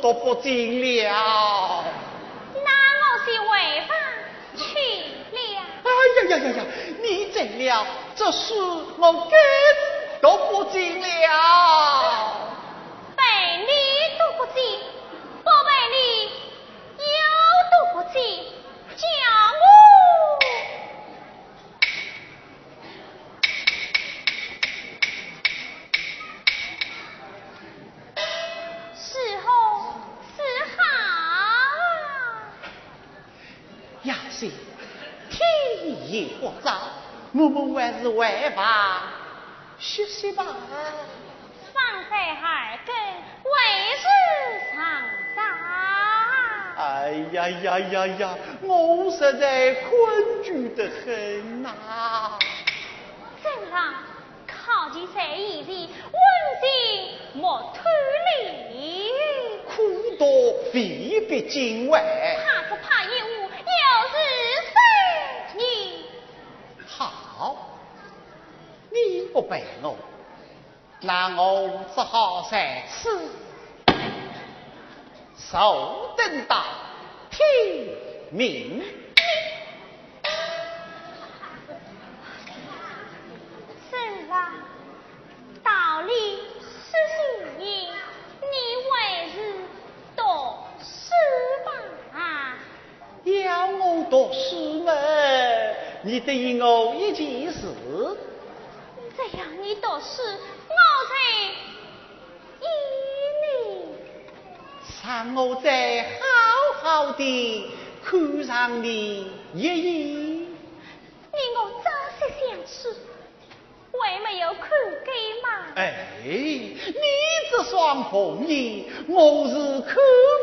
都不进了，那我是违法去了。哎呀呀呀呀！你走了，这书我更都不进了。天也不早，我们还是回房休息吧。放在耳根，为时尚早。哎呀呀呀呀！我实在困倦得很呐。正郎，靠近在一地，温馨莫推离。苦多未必尽完。怕是怕一误，又是。你不陪我，那我只好在此守等到天明。是啊，道理是如意，你为是读书吧？要我读书嘛，你得依我一件事。这样你读书，我才依你。让我再好好的看上你一眼。你我朝夕相处，为没有看给吗？哎，你这双红眼，我是看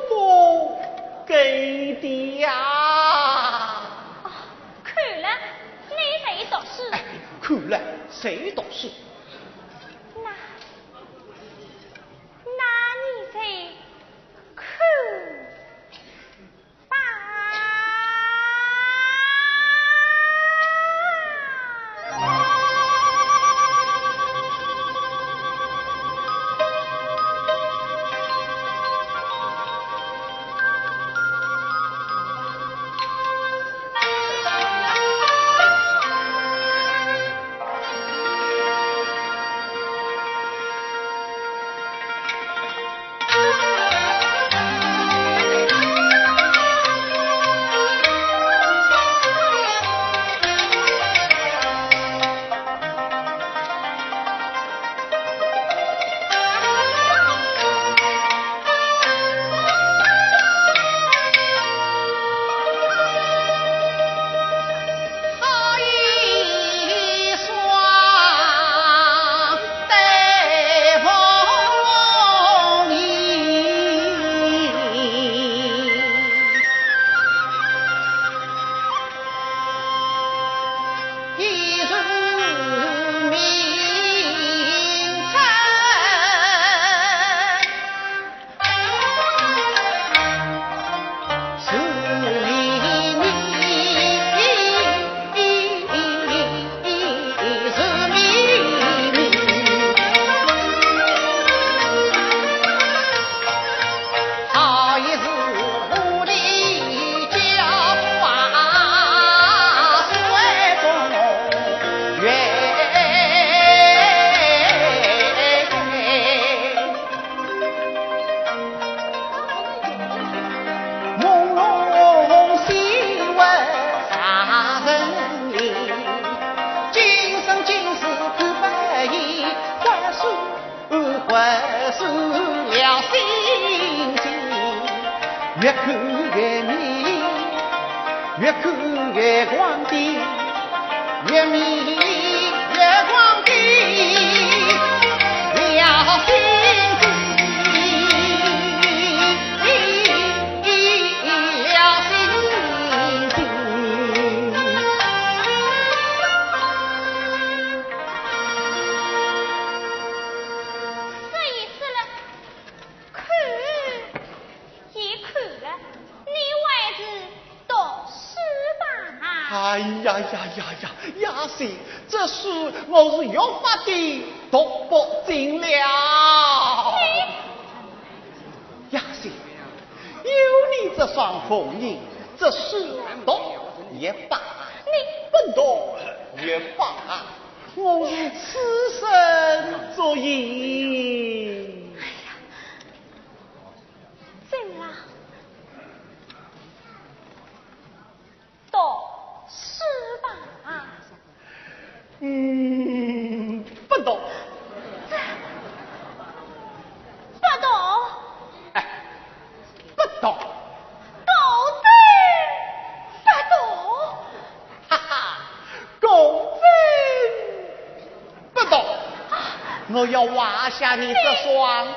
过给的呀。哦，看了，你在读书。哎，看了。谁懂事？呀呀呀呀！亚西，这书我是有法的读不进了。亚西，有你这双凤眼，这事读也罢，你不读也罢，我是此生作业。嗯，不懂。不懂。哎，不懂。公子，不懂。哈哈，公子，不懂。我要挖下你这双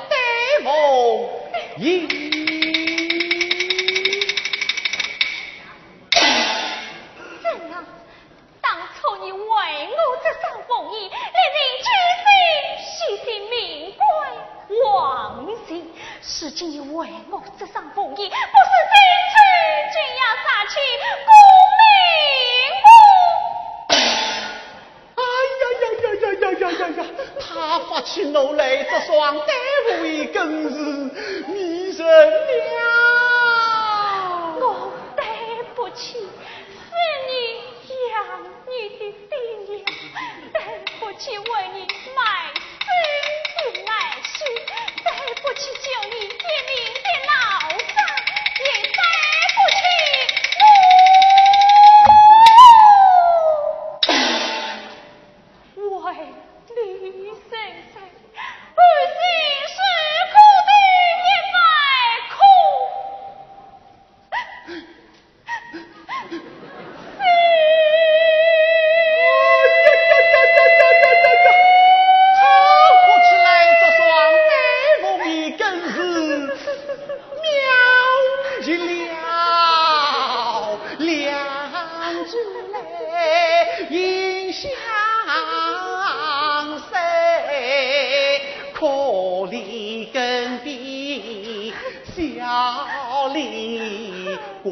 哎呀呀呀呀呀呀呀，他发起怒来，这双呆会更是迷人了。请问你小李鬼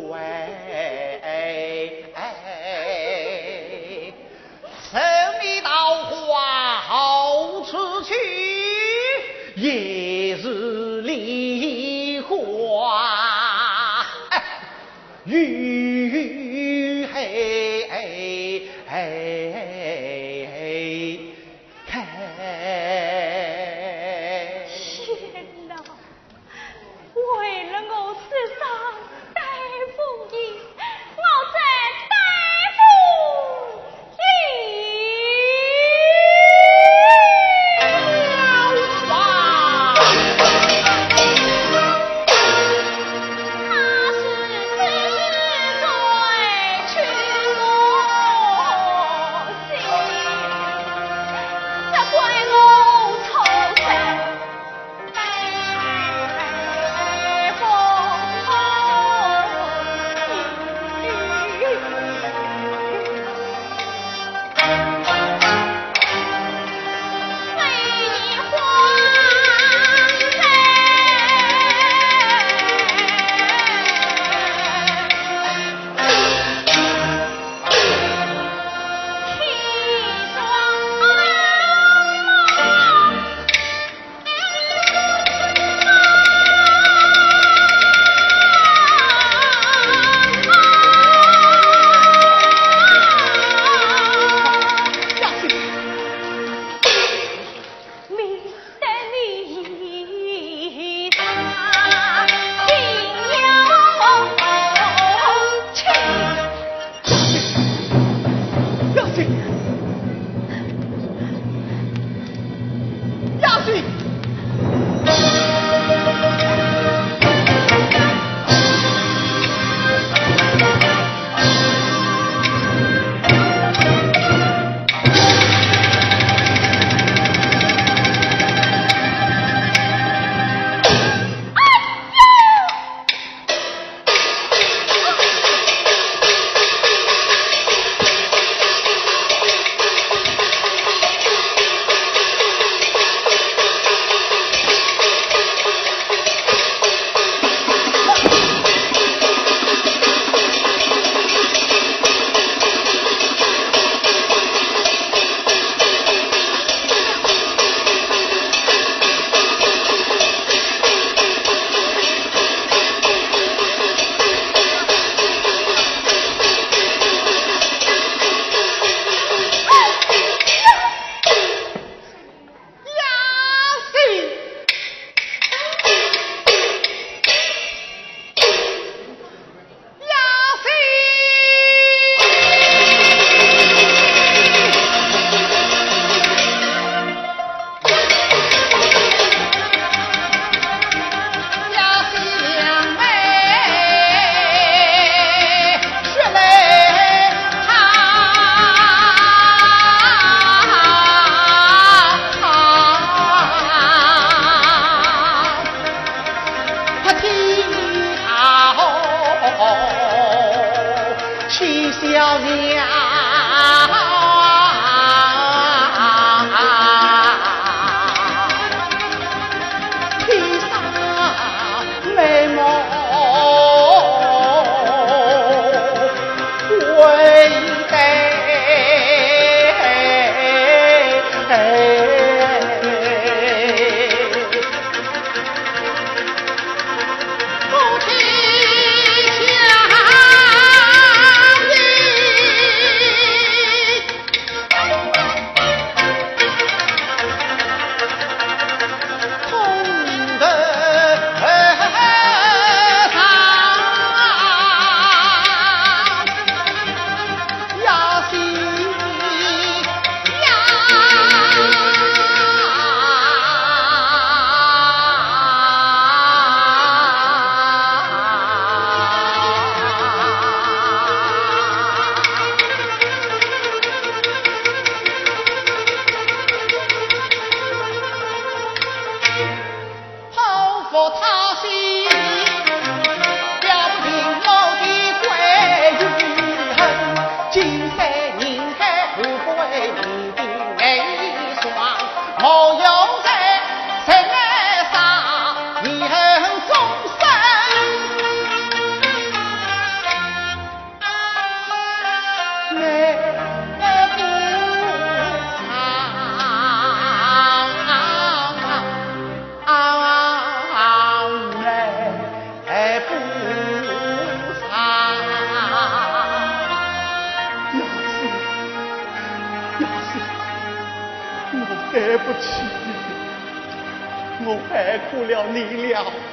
不了，你了。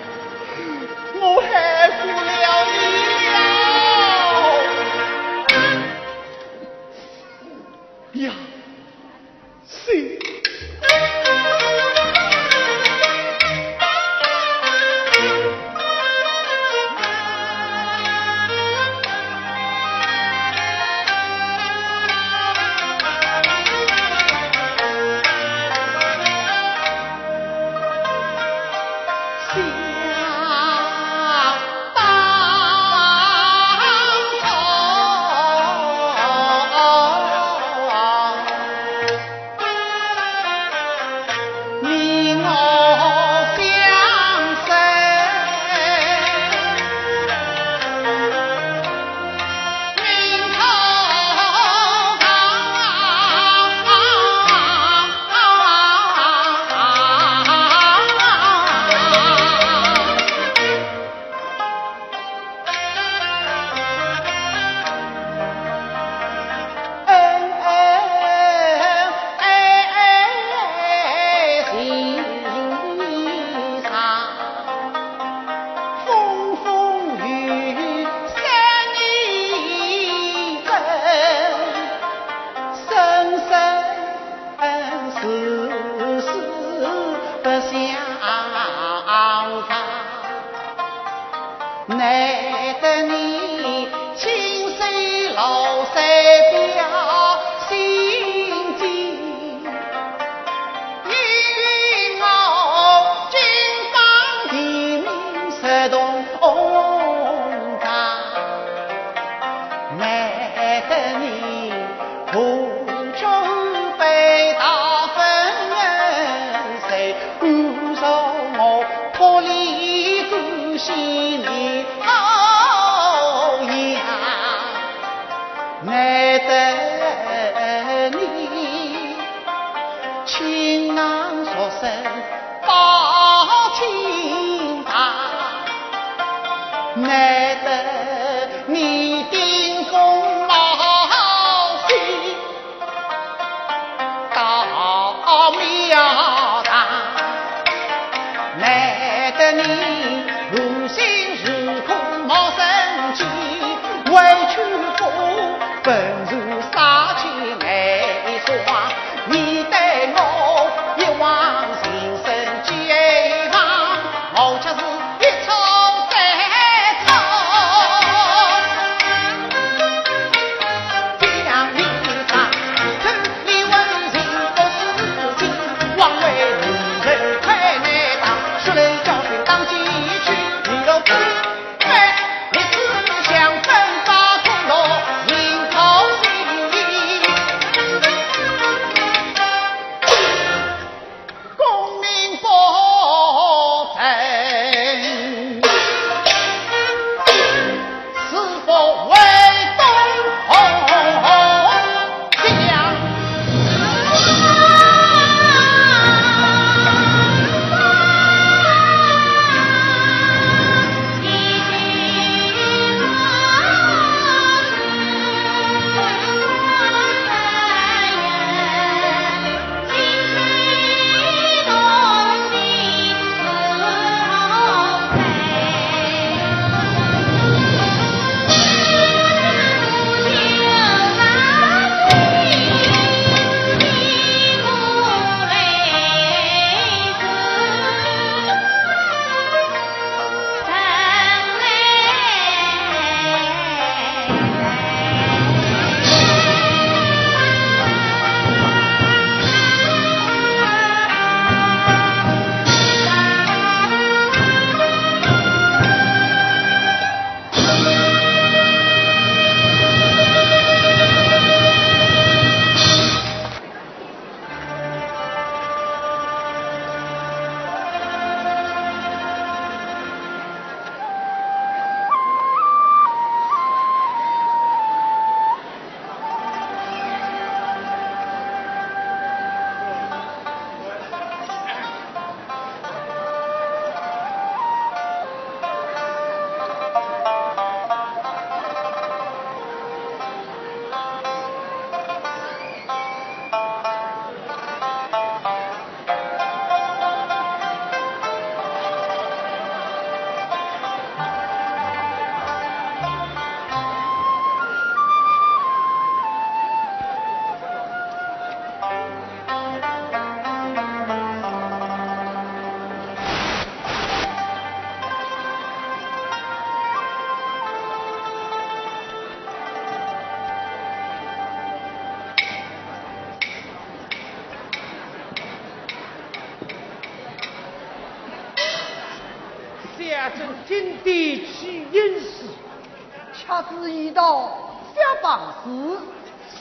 一道下榜时，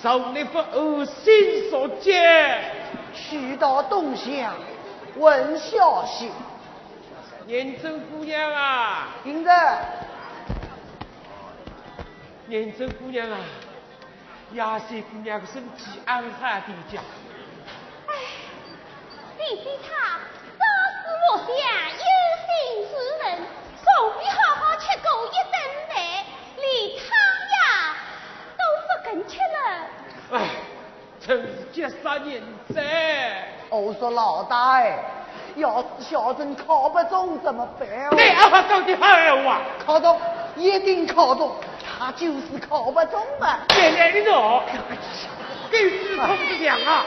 受你不恶心所见，去到东乡问消息。年珍姑娘啊，听着，年珍姑娘啊，亚西姑娘的身体安好的家。哎，弟弟他我说老大哎，要是小镇考不中怎么办？对啊，讲的考中一定考中，他就是考不中嘛。原来的喏，给司空子讲啊。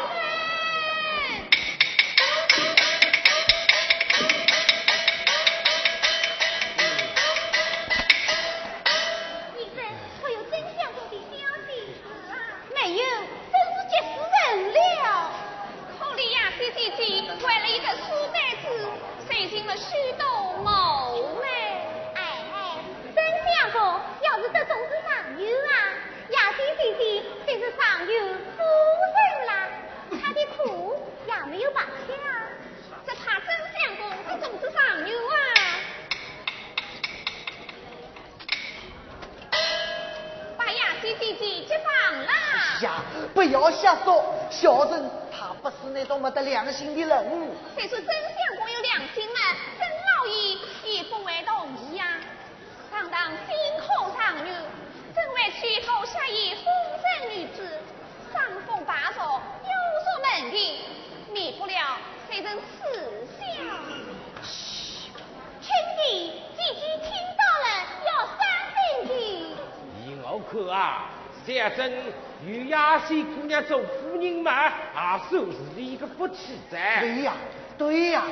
对呀，对呀。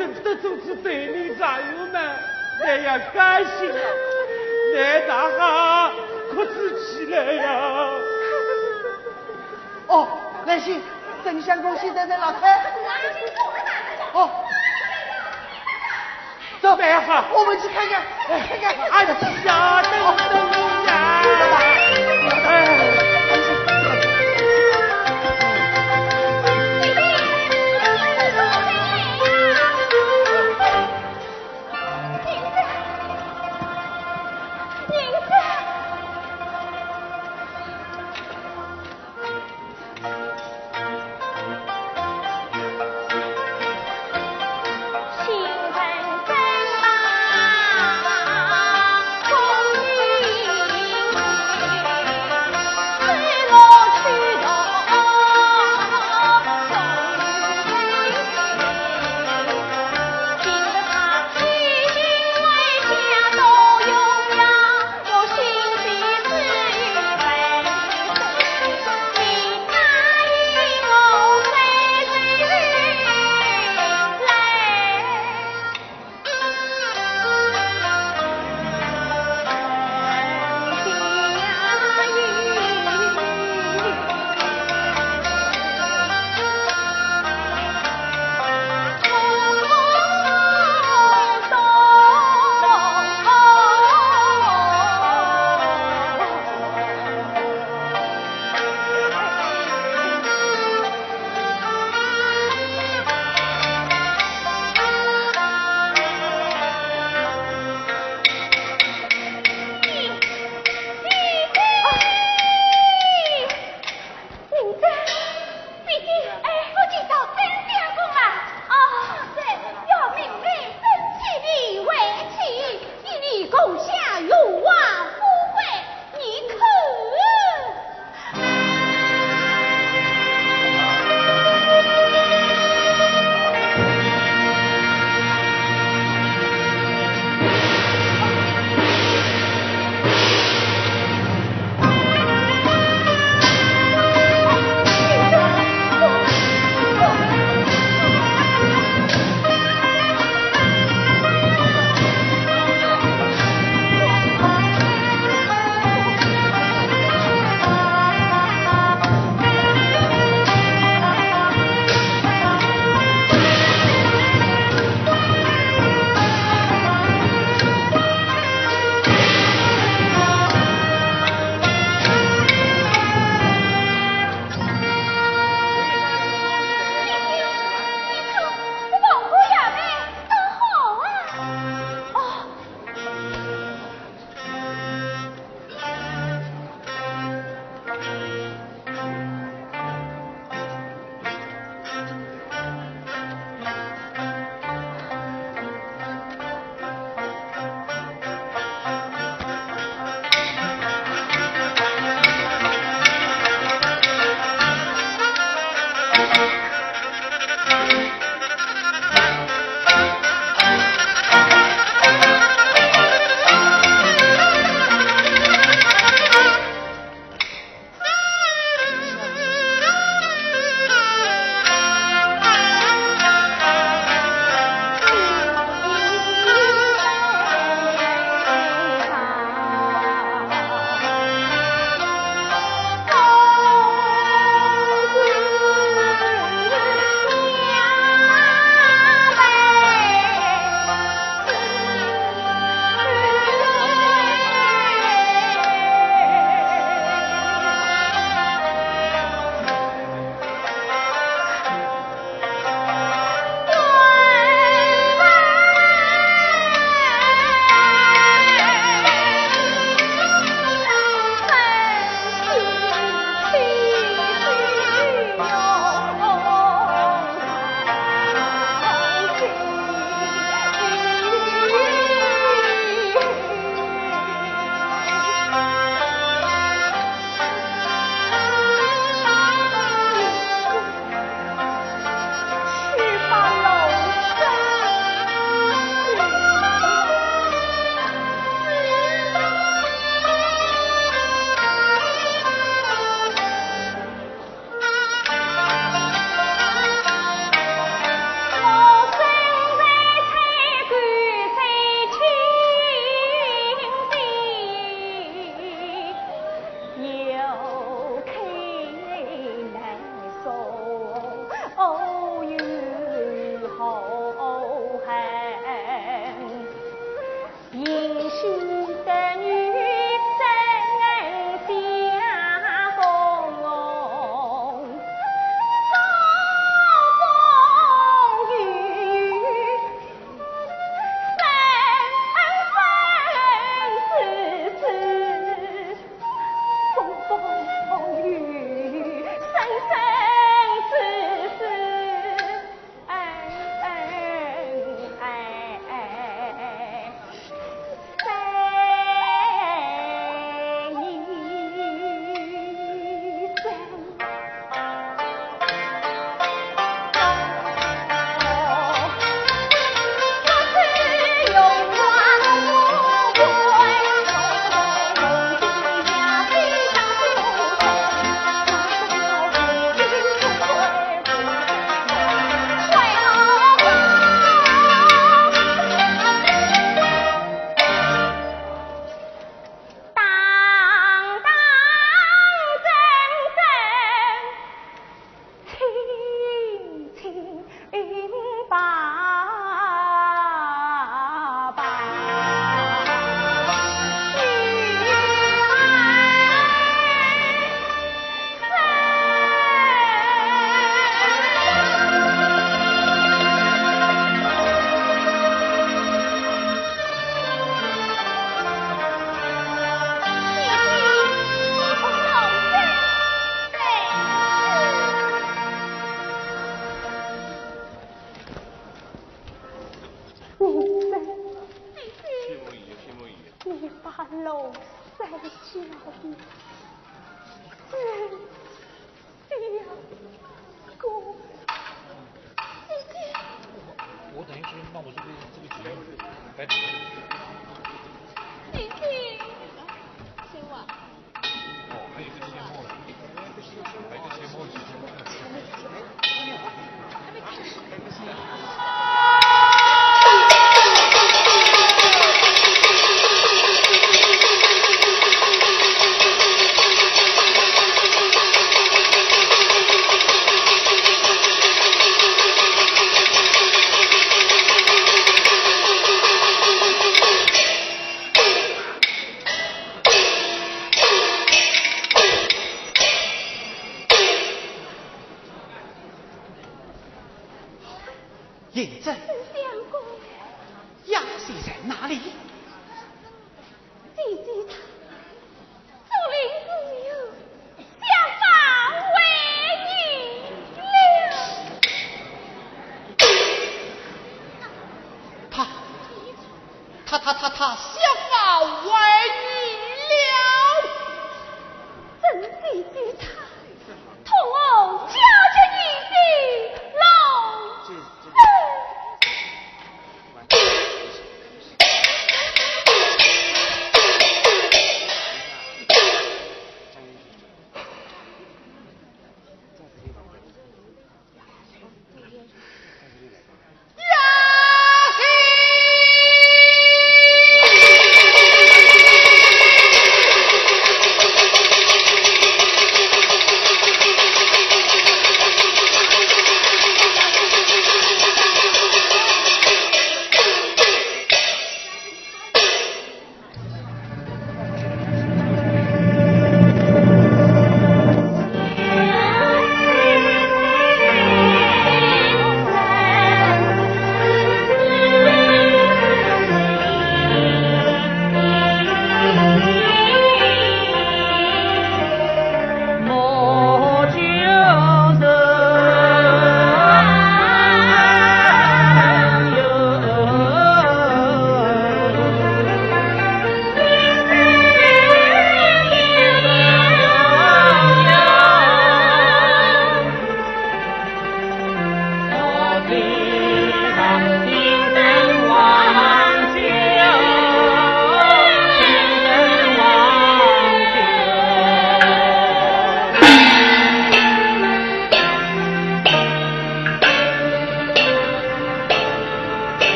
小珍的种子对你战友们，那样感谢呀，那大哈哭起起来呀！哦，来信，郑相公现在在哪开？哦，走，来哈我们去看看，看看。俺下等等呀！